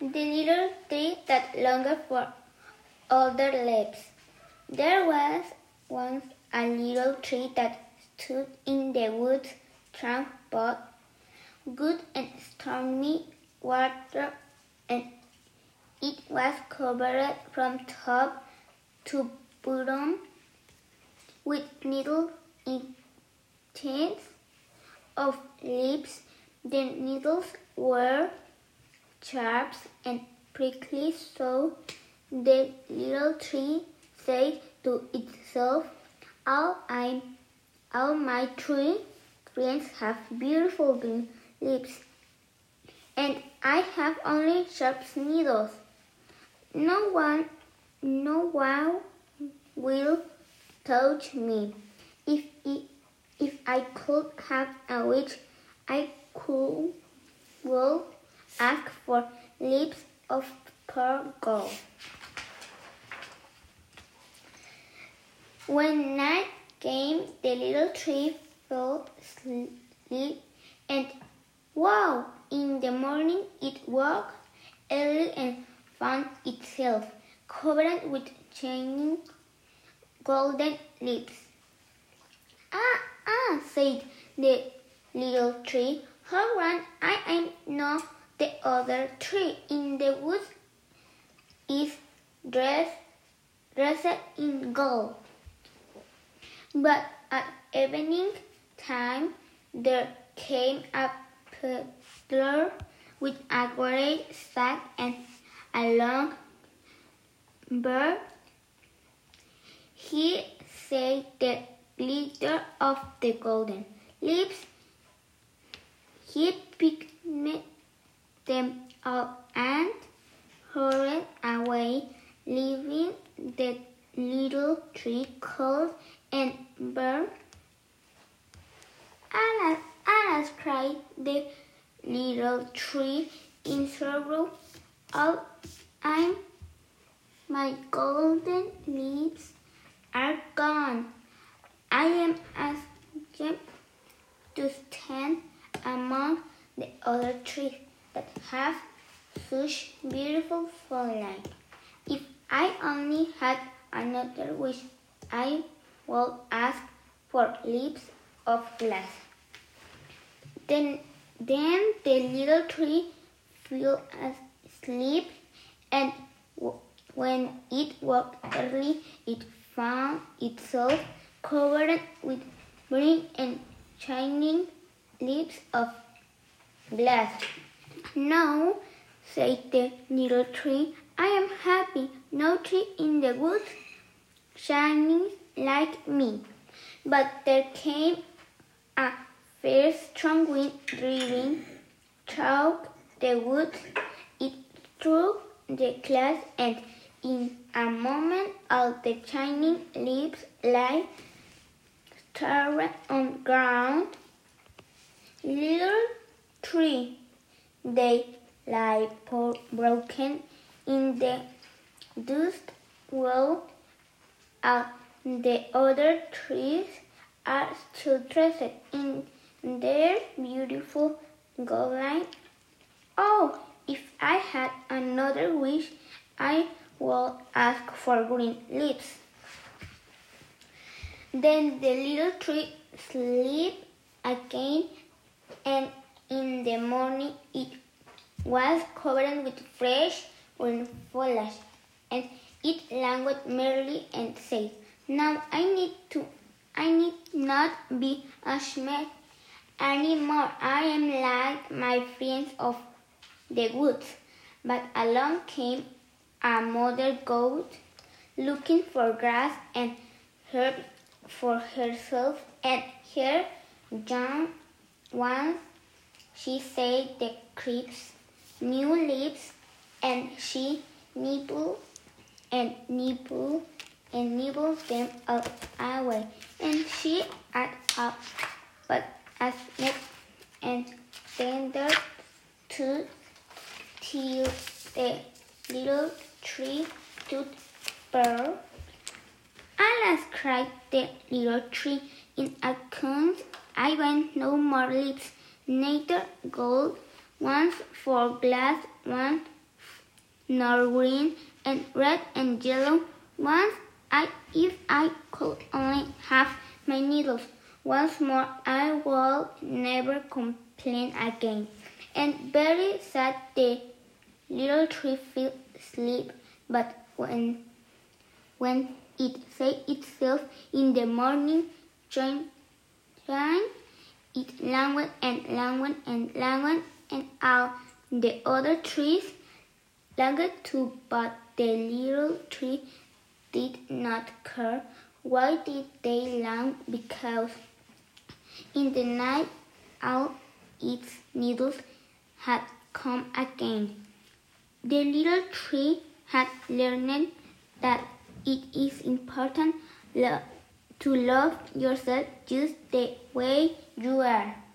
the little tree that longed for older leaves. There was once a little tree that stood in the woods, trunk both good and stormy water, and it was covered from top to bottom with little tents of leaves. The needles were sharp and prickly, so the little tree said to itself, "All I, all my tree friends have beautiful leaves, and I have only sharp needles. No one, no one will touch me. If it, if I could have a wish, I could will ask for leaves of pure gold. When night came, the little tree fell asleep, and wow! In the morning it woke early and found itself covered with shining golden leaves. Ah, ah, said the little tree. How run I am not the other tree in the woods is dressed, dressed in gold. But at evening time there came a peddler with a great sack and a long bird. He said the glitter of the golden leaves. He picked them up and hurried away, leaving the little tree cold and burned. Alas, alas, cried the little tree in sorrow. All I'm my golden leaves are gone. I am ashamed to stand among the other trees that have such beautiful foliage. If I only had another wish, I would ask for leaves of glass. Then, then the little tree fell asleep, and when it woke early, it found itself covered with green and shining leaves of glass. Now, said the little tree, I am happy. No tree in the woods shining like me. But there came a fierce strong wind driving through the woods. It threw the glass and in a moment all the shining leaves lay scattered on ground. Little tree, they lie broken in the dust while uh, the other trees are still dressed in their beautiful golden. Oh, if I had another wish, I would ask for green leaves. Then the little tree slept again, and in the morning it was covered with fresh green foliage, and it languid merrily and said, "Now I need to, I need not be ashamed any more. I am like my friends of the woods." But along came a mother goat, looking for grass and herb for herself and her young ones. She said the creeps new leaves, and she nibble and nibble and nibbled them up away, and she ate up, but as next and tender to till the little tree stood bare. Alas, cried the little tree, in account I want no more leaves, neither gold, ones for glass, one nor green and red and yellow. Once I, if I could only have my needles once more, I will never complain again. And very sad the little tree fell asleep, but when when it said itself in the morning, joined, it languid and languid and languid, and all the other trees languid too, but the little tree did not care. Why did they lang? Because in the night all its needles had come again. The little tree had learned that it is important to love yourself just the way are.